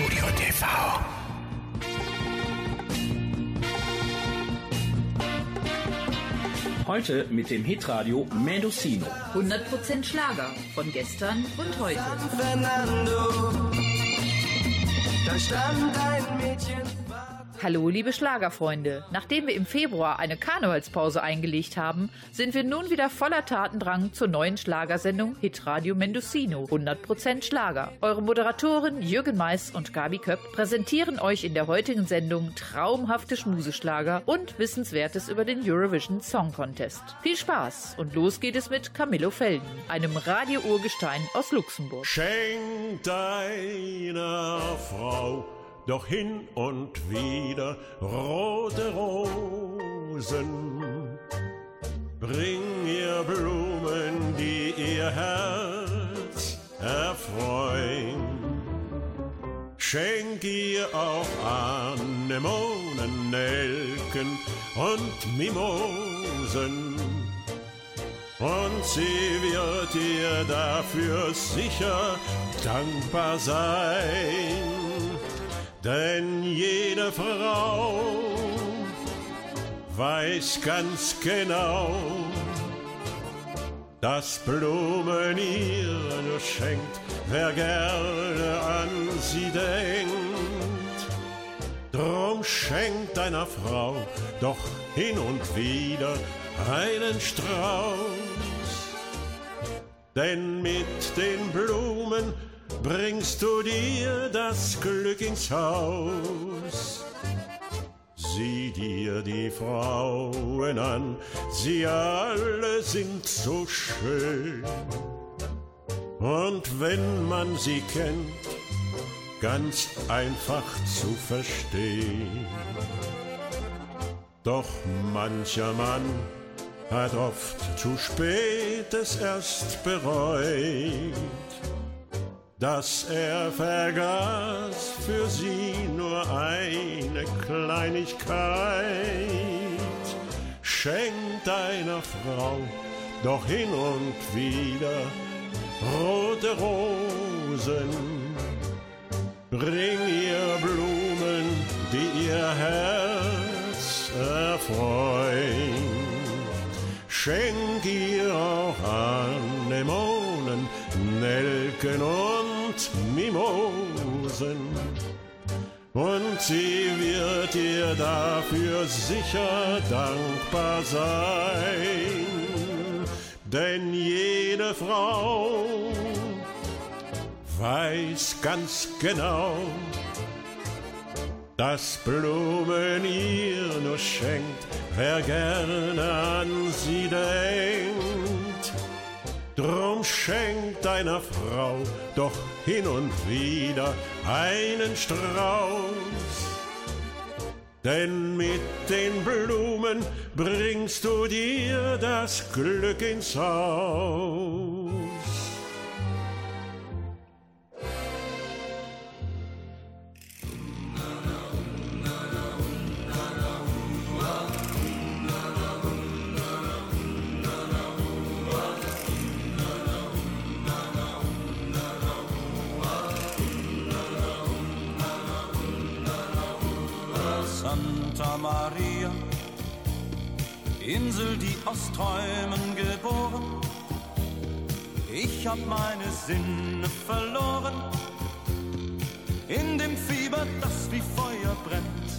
Studio TV. Heute mit dem Hitradio Mendocino. 100% Schlager von gestern und heute. San Fernando, da stand ein Mädchen. Hallo, liebe Schlagerfreunde. Nachdem wir im Februar eine Karnevalspause eingelegt haben, sind wir nun wieder voller Tatendrang zur neuen Schlagersendung Hitradio Mendocino 100% Schlager. Eure Moderatoren Jürgen Mais und Gabi Köpp präsentieren euch in der heutigen Sendung traumhafte Schmuseschlager und Wissenswertes über den Eurovision Song Contest. Viel Spaß und los geht es mit Camillo Felden, einem Radio-Urgestein aus Luxemburg. Schenk deiner Frau doch hin und wieder rote Rosen. Bring ihr Blumen, die ihr Herz erfreuen. Schenk ihr auch Anemonen, Nelken und Mimosen. Und sie wird dir dafür sicher dankbar sein. Denn jede Frau weiß ganz genau, dass Blumen ihr nur schenkt, wer gerne an sie denkt. Drum schenkt deiner Frau doch hin und wieder einen Strauß. Denn mit den Blumen bringst du dir das Glück ins Haus. Sieh dir die Frauen an, sie alle sind so schön. Und wenn man sie kennt, ganz einfach zu verstehen. Doch mancher Mann hat oft zu spät es erst bereut dass er vergaß für sie nur eine Kleinigkeit. Schenk deiner Frau doch hin und wieder rote Rosen. Bring ihr Blumen, die ihr Herz erfreuen. Schenk ihr auch Anemonen, Nelken und Mimosen. Und sie wird dir dafür sicher dankbar sein. Denn jede Frau weiß ganz genau, dass Blumen ihr nur schenkt, wer gerne an sie denkt. Drum schenk deiner Frau doch hin und wieder einen Strauß. Denn mit den Blumen bringst du dir das Glück ins Haus. Aus Träumen geboren. Ich hab meine Sinne verloren in dem Fieber, das wie Feuer brennt.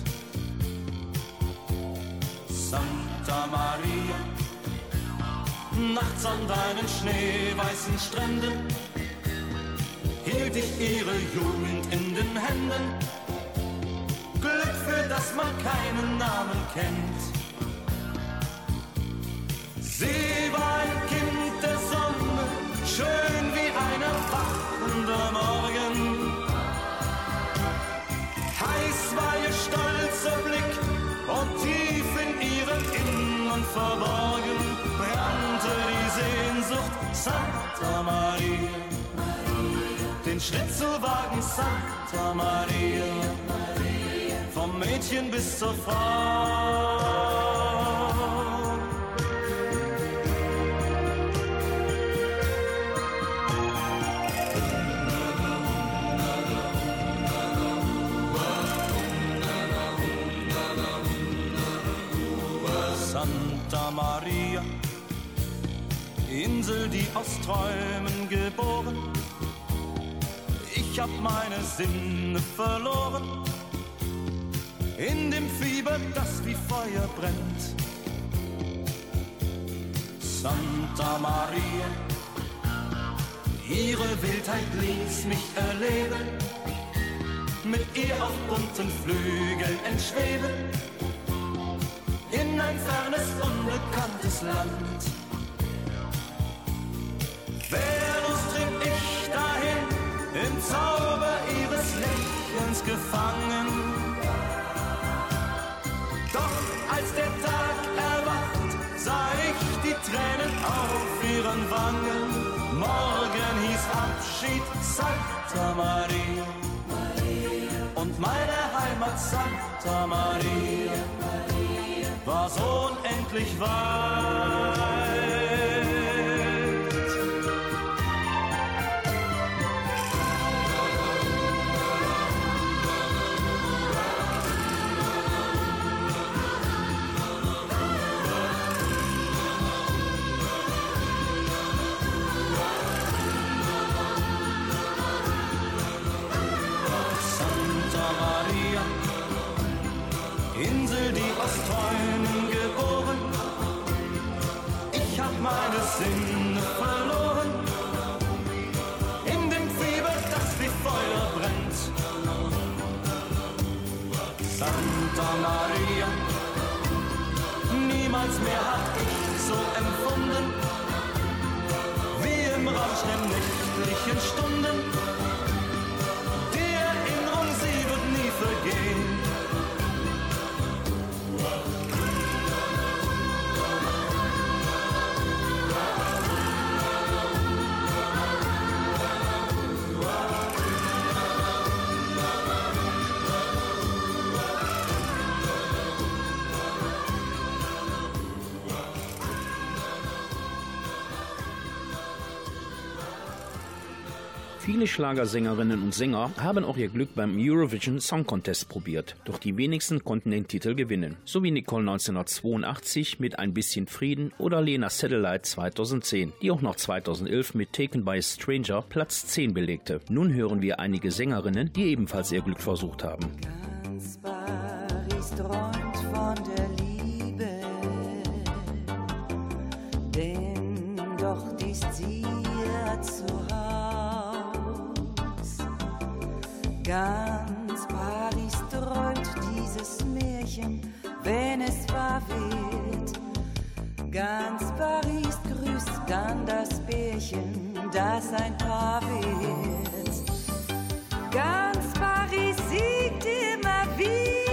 Santa Maria, nachts an deinen schneeweißen Stränden hielt ich ihre Jugend in den Händen. Glück, für das man keinen Namen kennt. Verborgen brannte die Sehnsucht Santa Maria. Den Schritt zu wagen, Santa Maria vom Mädchen bis zur Frau. Insel, die aus Träumen geboren. Ich hab meine Sinne verloren in dem Fieber, das wie Feuer brennt. Santa Maria, ihre Wildheit ließ mich erleben, mit ihr auf bunten Flügeln entschweben, in ein fernes, unbekanntes Land. Zauber ihres Lächelns gefangen als der Tag erwacht, sah ich die Tränen auf ihren Wangen. Morgen hieß Abschied Santa Maria. Und meine Heimat Santa Maria war so unendlich weit. Niemals mehr hab ich so empfunden, wie im Rausch der nächtlichen Stunden. Viele Schlagersängerinnen und Sänger haben auch ihr Glück beim Eurovision Song Contest probiert, doch die wenigsten konnten den Titel gewinnen. So wie Nicole 1982 mit Ein bisschen Frieden oder Lena Satellite 2010, die auch noch 2011 mit Taken by a Stranger Platz 10 belegte. Nun hören wir einige Sängerinnen, die ebenfalls ihr Glück versucht haben. Ganz Paris träumt von der Ganz Paris träumt dieses Märchen, wenn es wahr wird. Ganz Paris grüßt dann das Bärchen, das ein Paar wird. Ganz Paris siegt immer wieder.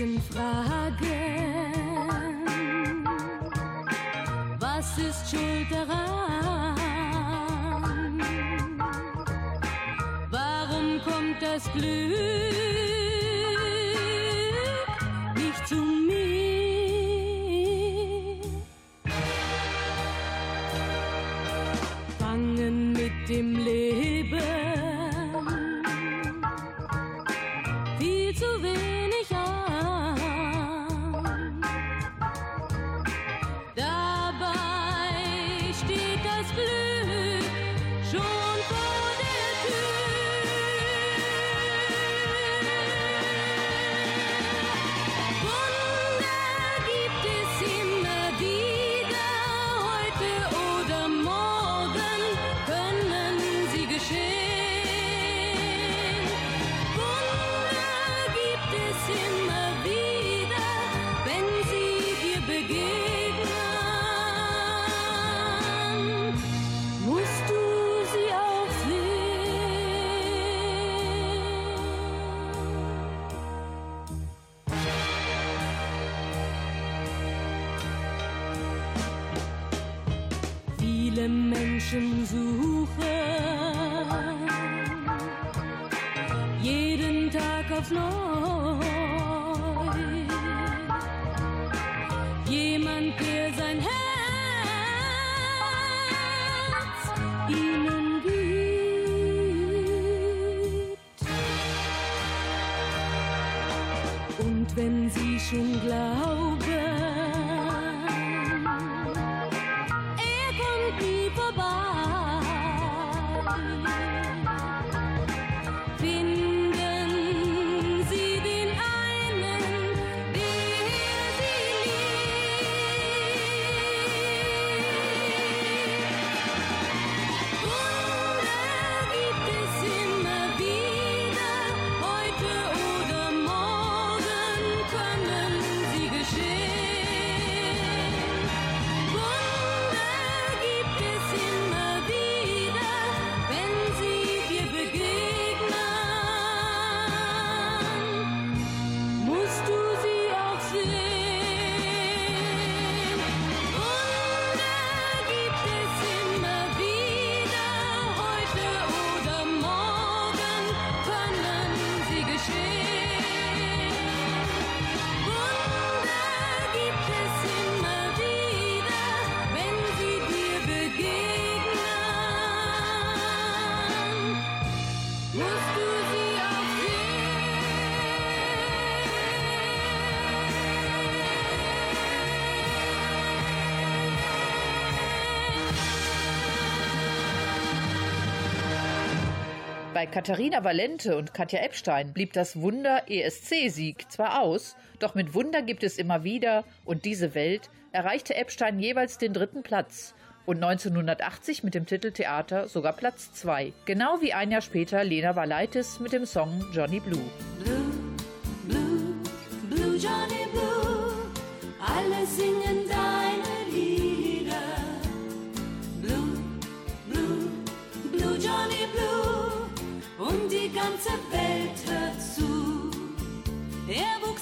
Menschen fragen, was ist schuld daran? Warum kommt das Glück? Menschen suchen, jeden Tag aufs Neue. Bei Katharina Valente und Katja Epstein blieb das Wunder ESC-Sieg zwar aus, doch mit Wunder gibt es immer wieder und diese Welt erreichte Epstein jeweils den dritten Platz und 1980 mit dem Titel Theater sogar Platz 2. Genau wie ein Jahr später Lena Valaitis mit dem Song Johnny Blue. Blue, blue, blue Johnny Blue, alle singen ganze Welt hört zu. Er wuchs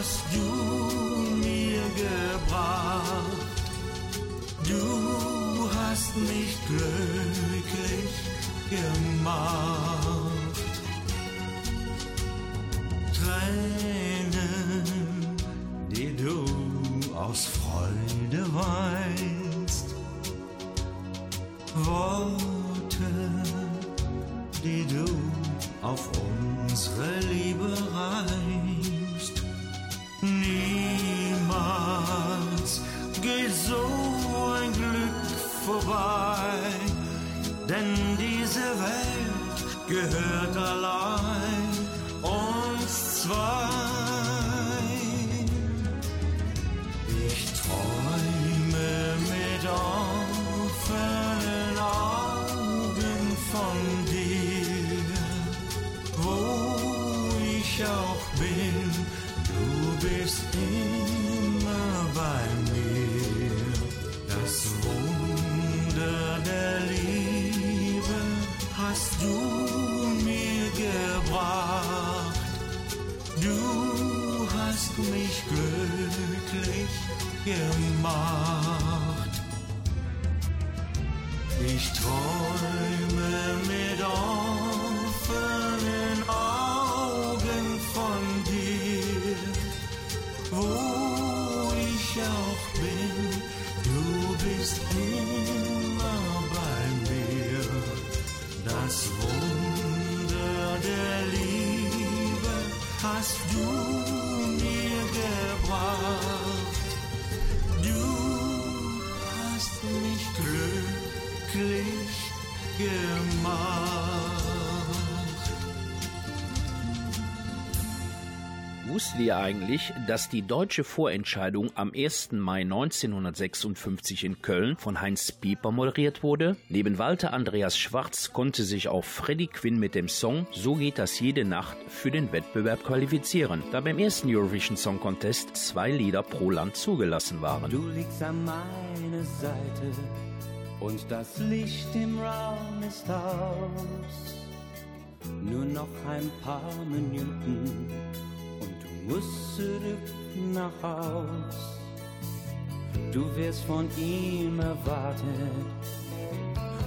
hast du hast du Wusstet ihr eigentlich, dass die deutsche Vorentscheidung am 1. Mai 1956 in Köln von Heinz Pieper moderiert wurde? Neben Walter Andreas Schwarz konnte sich auch Freddie Quinn mit dem Song So geht das jede Nacht für den Wettbewerb qualifizieren, da beim ersten Eurovision Song Contest zwei Lieder pro Land zugelassen waren. Du liegst an meiner Seite und das Licht im Raum ist aus. Nur noch ein paar Minuten musst zurück nach Haus. Du wirst von ihm erwartet,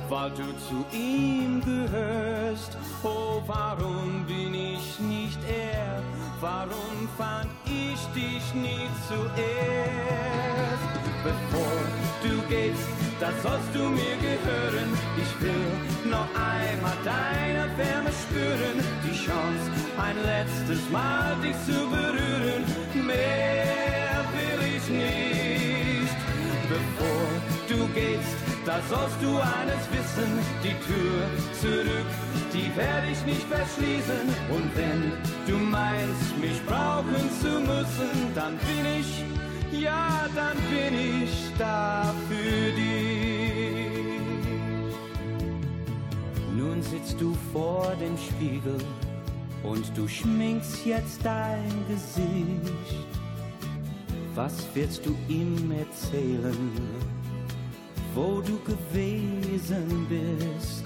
weil du zu ihm gehörst. Oh, warum bin ich nicht er? Warum fand ich dich nie zuerst? Bevor du gehst, da sollst du mir gehören. Ich will noch einmal deine Wärme spüren. Die Chance, ein letztes Mal dich zu berühren. Mehr will ich nicht. Bevor du gehst, da sollst du eines wissen. Die Tür zurück, die werde ich nicht verschließen. Und wenn du meinst, mich brauchen zu müssen, dann bin ich ja, dann bin ich da sitzt du vor dem Spiegel und du schminkst jetzt dein Gesicht. Was wirst du ihm erzählen, wo du gewesen bist?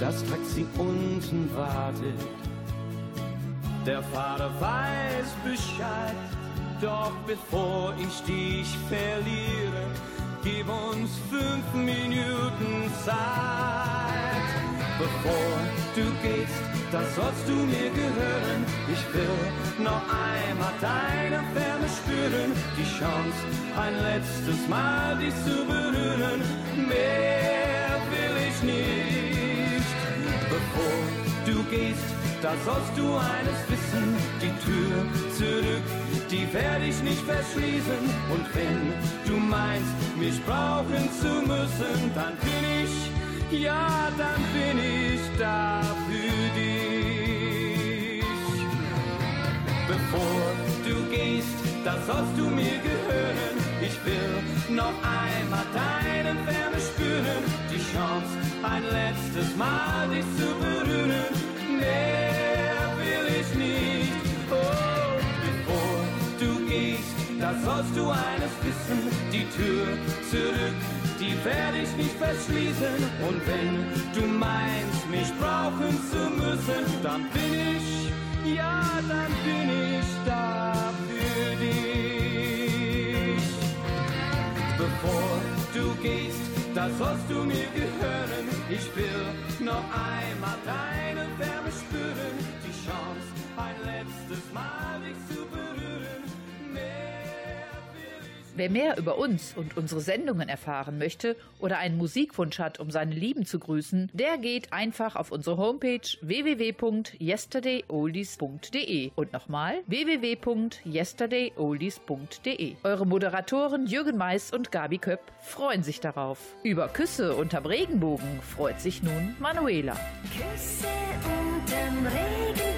Das Taxi unten wartet, der Fahrer weiß Bescheid. Doch bevor ich dich verliere, gib uns fünf Minuten Zeit. Bevor du gehst, da sollst du mir gehören. Ich will noch einmal deine Wärme spüren. Die Chance, ein letztes Mal dich zu berühren. Mehr will ich nicht. Bevor du gehst, da sollst du eines wissen, die Tür zurück, die werde ich nicht verschließen. Und wenn du meinst, mich brauchen zu müssen, dann bin ich, ja, dann bin ich da für dich. Bevor du gehst, da sollst du mir gehören. Ich will noch einmal deine Wärme spüren, die Chance, ein letztes Mal dich zu berühren mehr will ich nicht. Oh, bevor du gehst, da sollst du eines wissen, die Tür zurück, die werde ich nicht verschließen. Und wenn du meinst, mich brauchen zu müssen, dann bin ich, ja, dann bin ich da für dich. Bevor du gehst, da sollst du mir gehören. Ich will noch einmal deine Wärme spüren. Die Chance, ein letztes Mal dich zu berühren. Wer mehr über uns und unsere Sendungen erfahren möchte oder einen Musikwunsch hat, um seine Lieben zu grüßen, der geht einfach auf unsere Homepage www.yesterdayoldies.de und nochmal www.yesterdayoldies.de. Eure Moderatoren Jürgen Mais und Gabi Köpp freuen sich darauf. Über Küsse unterm Regenbogen freut sich nun Manuela. Küsse unterm Regenbogen,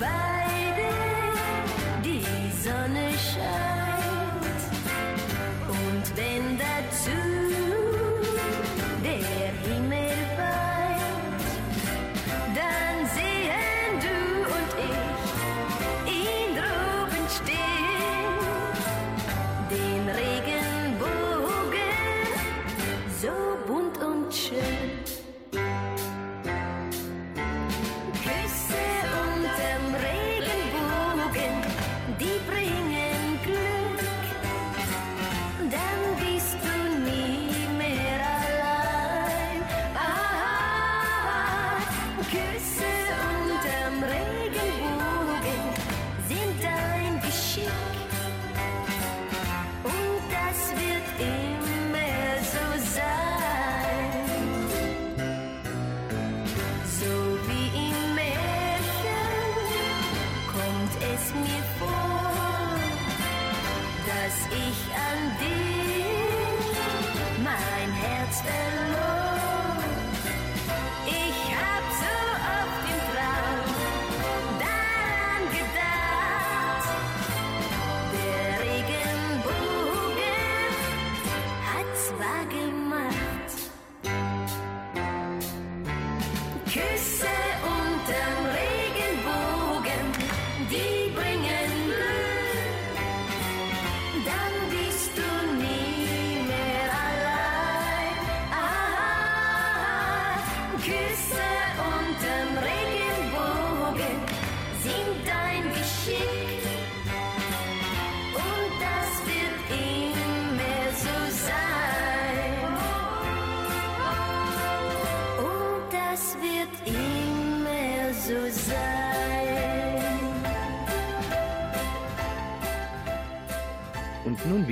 uns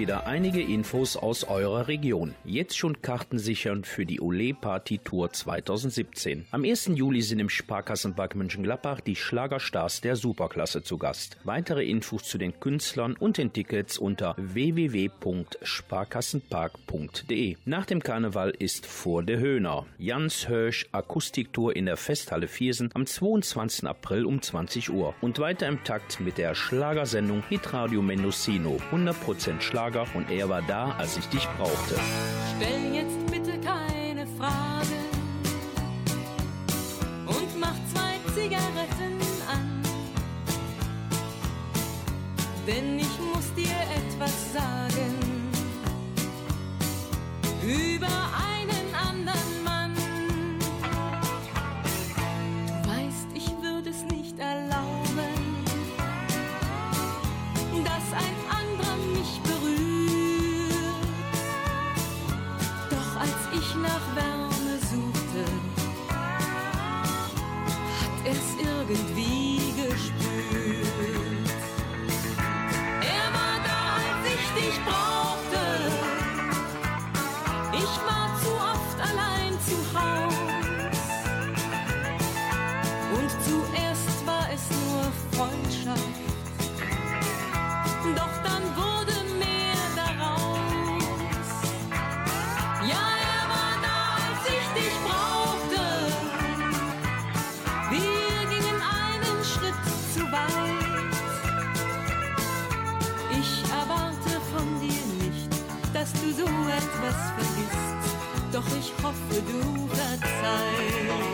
wieder einige Infos aus eurer Region. Jetzt schon Karten sichern für die Ole Party Tour 2017. Am 1. Juli sind im Sparkassenpark Mönchengladbach die Schlagerstars der Superklasse zu Gast. Weitere Infos zu den Künstlern und den Tickets unter www.sparkassenpark.de. Nach dem Karneval ist vor der Höhner. Jans Hirsch Akustiktour in der Festhalle Viersen am 22. April um 20 Uhr. Und weiter im Takt mit der Schlagersendung Hitradio Mendocino. 100% Schlager und er war da, als ich dich brauchte. Stell ich hoffe, du verzeihst.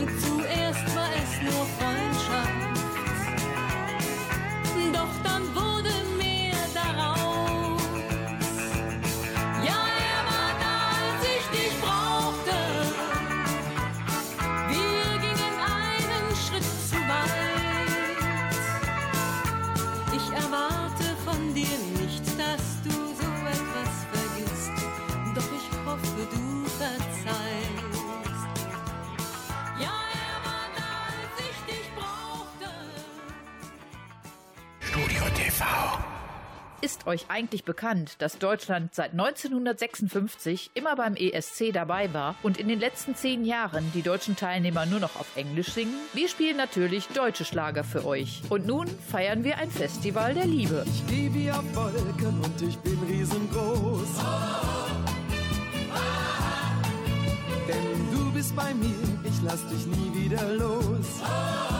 Und zuerst euch eigentlich bekannt, dass Deutschland seit 1956 immer beim ESC dabei war und in den letzten zehn Jahren die deutschen Teilnehmer nur noch auf Englisch singen? Wir spielen natürlich deutsche Schlager für euch. Und nun feiern wir ein Festival der Liebe. Ich wie auf Wolken und ich bin riesengroß. Denn du bist bei mir, ich lass dich nie wieder los.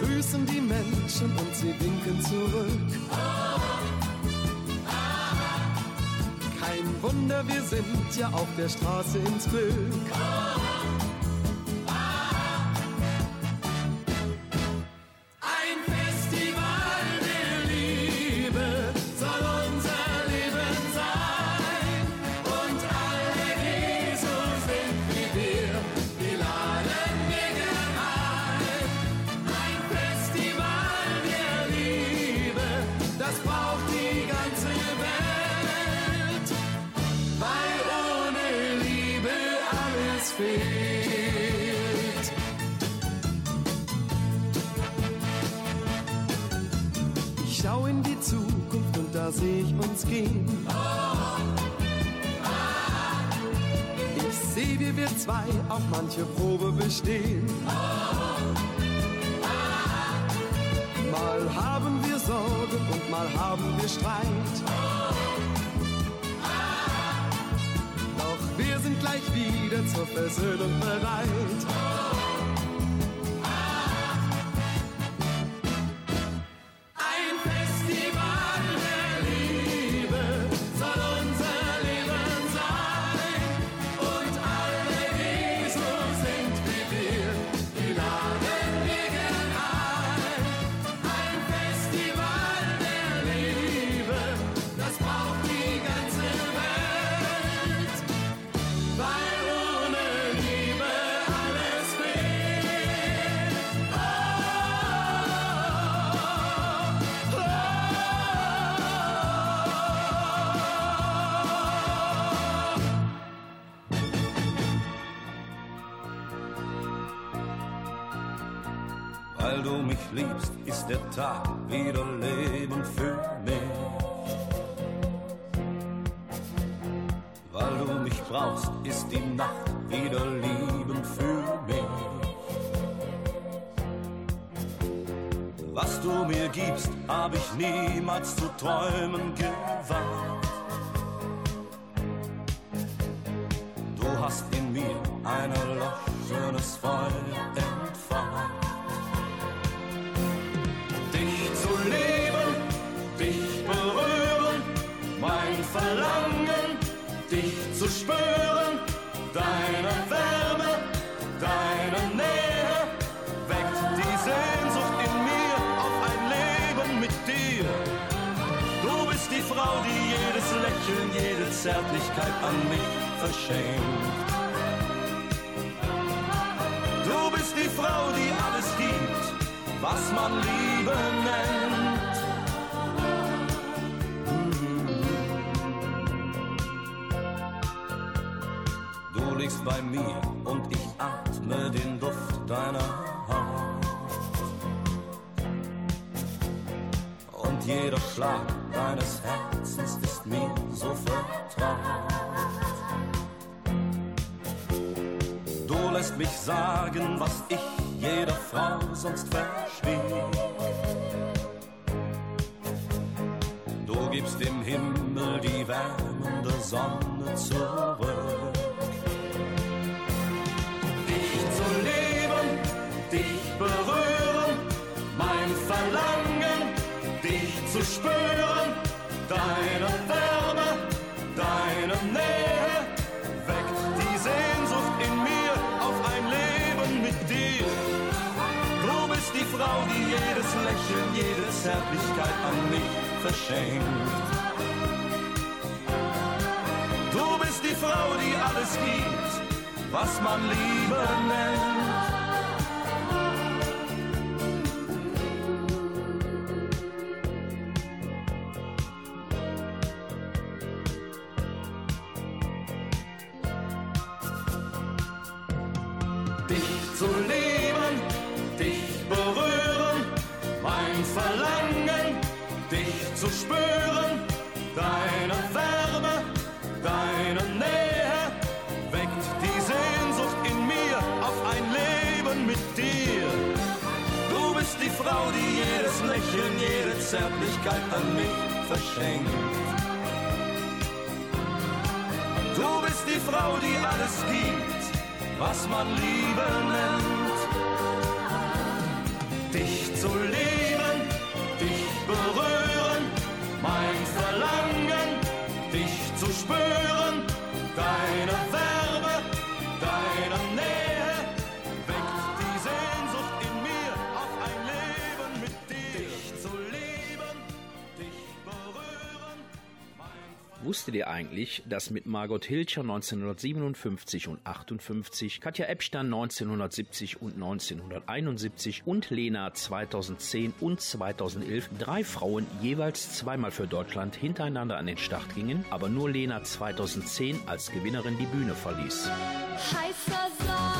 Grüßen die Menschen und sie winken zurück. Kein Wunder, wir sind ja auf der Straße ins Glück. Fehlt. Ich schau in die Zukunft und da seh ich uns gehen. Ich seh, wie wir zwei auch manche Probe bestehen. Mal haben wir Sorge und mal haben wir Streit. Gleich wieder zur Versöhnung bereit. Wieder Leben für mich. Weil du mich brauchst, ist die Nacht wieder Leben für mich. Was du mir gibst, hab ich niemals zu träumen gewagt. Du hast in mir ein erloschenes Feuer zu spüren, deine Wärme, deine Nähe, weckt die Sehnsucht in mir auf ein Leben mit dir. Du bist die Frau, die jedes Lächeln, jede Zärtlichkeit an mich verschenkt. Du bist die Frau, die alles gibt, was man Liebe nennt. Liegst bei mir und ich atme den Duft deiner Haut. Und jeder Schlag deines Herzens ist mir so vertraut. Du lässt mich sagen, was ich jeder Frau sonst verstehe. Du gibst dem Himmel die wärmende Sonne zurück. Deine Wärme, deine Nähe, weckt die Sehnsucht in mir auf ein Leben mit dir. Du bist die Frau, die jedes Lächeln, jede Zärtlichkeit an mich verschenkt. Du bist die Frau, die alles gibt, was man Liebe nennt. Lächeln, jede Zärtlichkeit an mich verschenkt. Du bist die Frau, die alles gibt, was man Liebe nennt. Dich zu leben, dich berühren, mein Verlangen, dich zu spüren, deine wusstet ihr eigentlich, dass mit Margot Hilcher 1957 und 58, Katja Epstein 1970 und 1971 und Lena 2010 und 2011 drei Frauen jeweils zweimal für Deutschland hintereinander an den Start gingen, aber nur Lena 2010 als Gewinnerin die Bühne verließ? Heißer Sommer.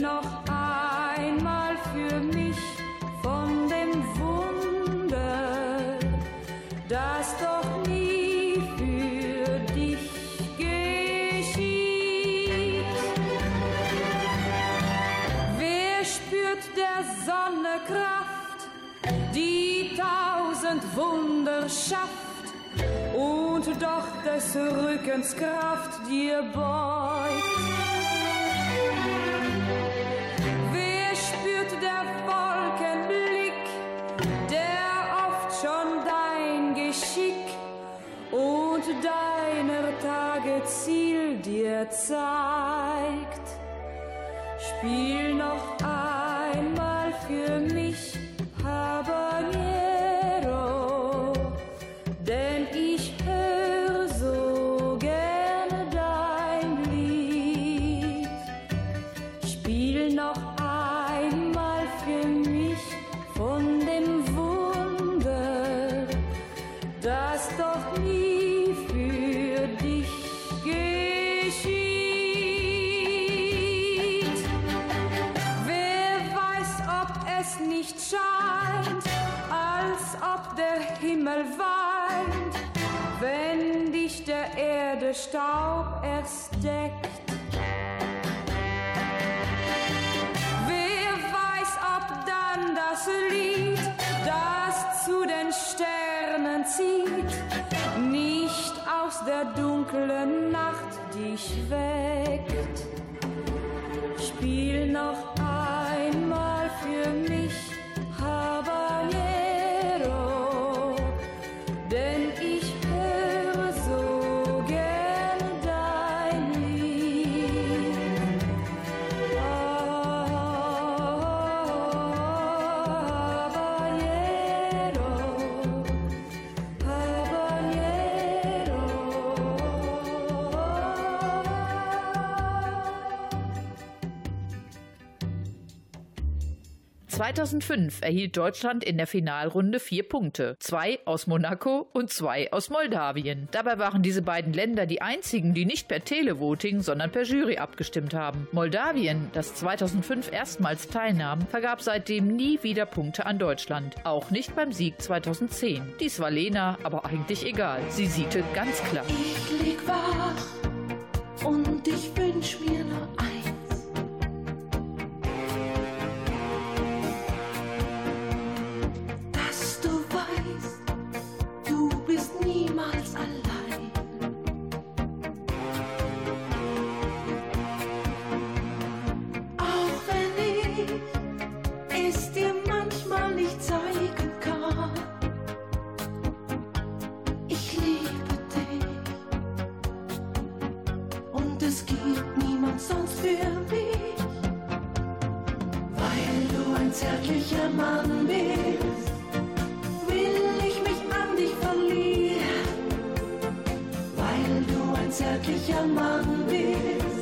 noch einmal für mich von dem Wunder, das doch nie für dich geschieht. Wer spürt der Sonne Kraft, die tausend Wunder schafft? und doch des Rückens Kraft dir beugt. Ziel dir zeigt. Spiel noch einmal für mich. Der dunklen Nacht dich weckt. Spiel noch 2005 erhielt Deutschland in der Finalrunde vier Punkte. Zwei aus Monaco und zwei aus Moldawien. Dabei waren diese beiden Länder die einzigen, die nicht per Televoting, sondern per Jury abgestimmt haben. Moldawien, das 2005 erstmals teilnahm, vergab seitdem nie wieder Punkte an Deutschland. Auch nicht beim Sieg 2010. Dies war Lena aber eigentlich egal. Sie siegte ganz klar. Ich leg wach und ich wünsch mir nur eins. Will ich mich an dich verlieren, weil du ein zärtlicher Mann bist.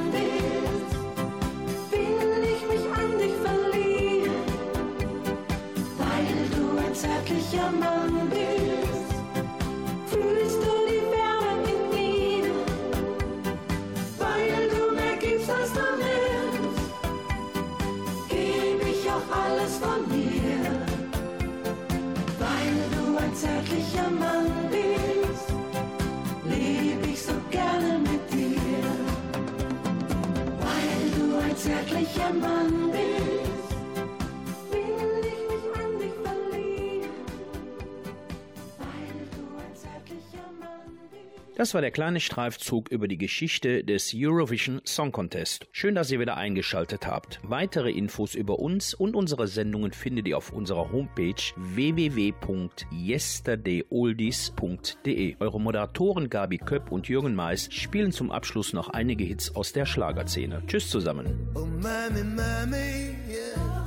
Das war der kleine Streifzug über die Geschichte des Eurovision Song Contest. Schön, dass ihr wieder eingeschaltet habt. Weitere Infos über uns und unsere Sendungen findet ihr auf unserer Homepage www.yesterdayoldies.de. Eure Moderatoren Gabi Köpp und Jürgen Mais spielen zum Abschluss noch einige Hits aus der Schlagerszene. Tschüss zusammen. Oh, Mammy, Mammy, yeah.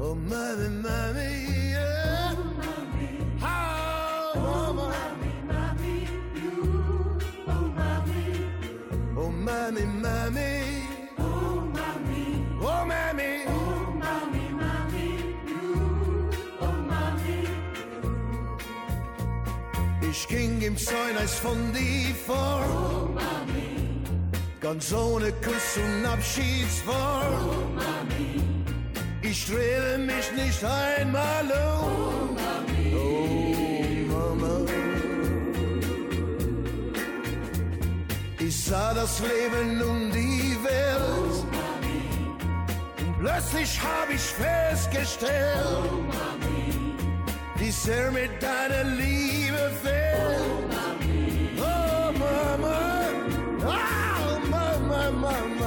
Oh, mami, mami, yeah. Oh. Oh, mami, mami, you. Oh, mami. Oh, mami, mami. Oh, mami. Oh, mami. Mami. Oh, mami. Oh, ich ging im Zäuneis von dir vor. Oh, mami. Ganz ohne Kuss und Abschiedswort. Oh, mami. Ich strebe mich nicht einmal um. Oh Mama. Ich sah das Leben um die Welt. Und plötzlich hab ich festgestellt, wie sehr mit deiner Liebe fehlt. Oh Mama. Oh Mama, Mama.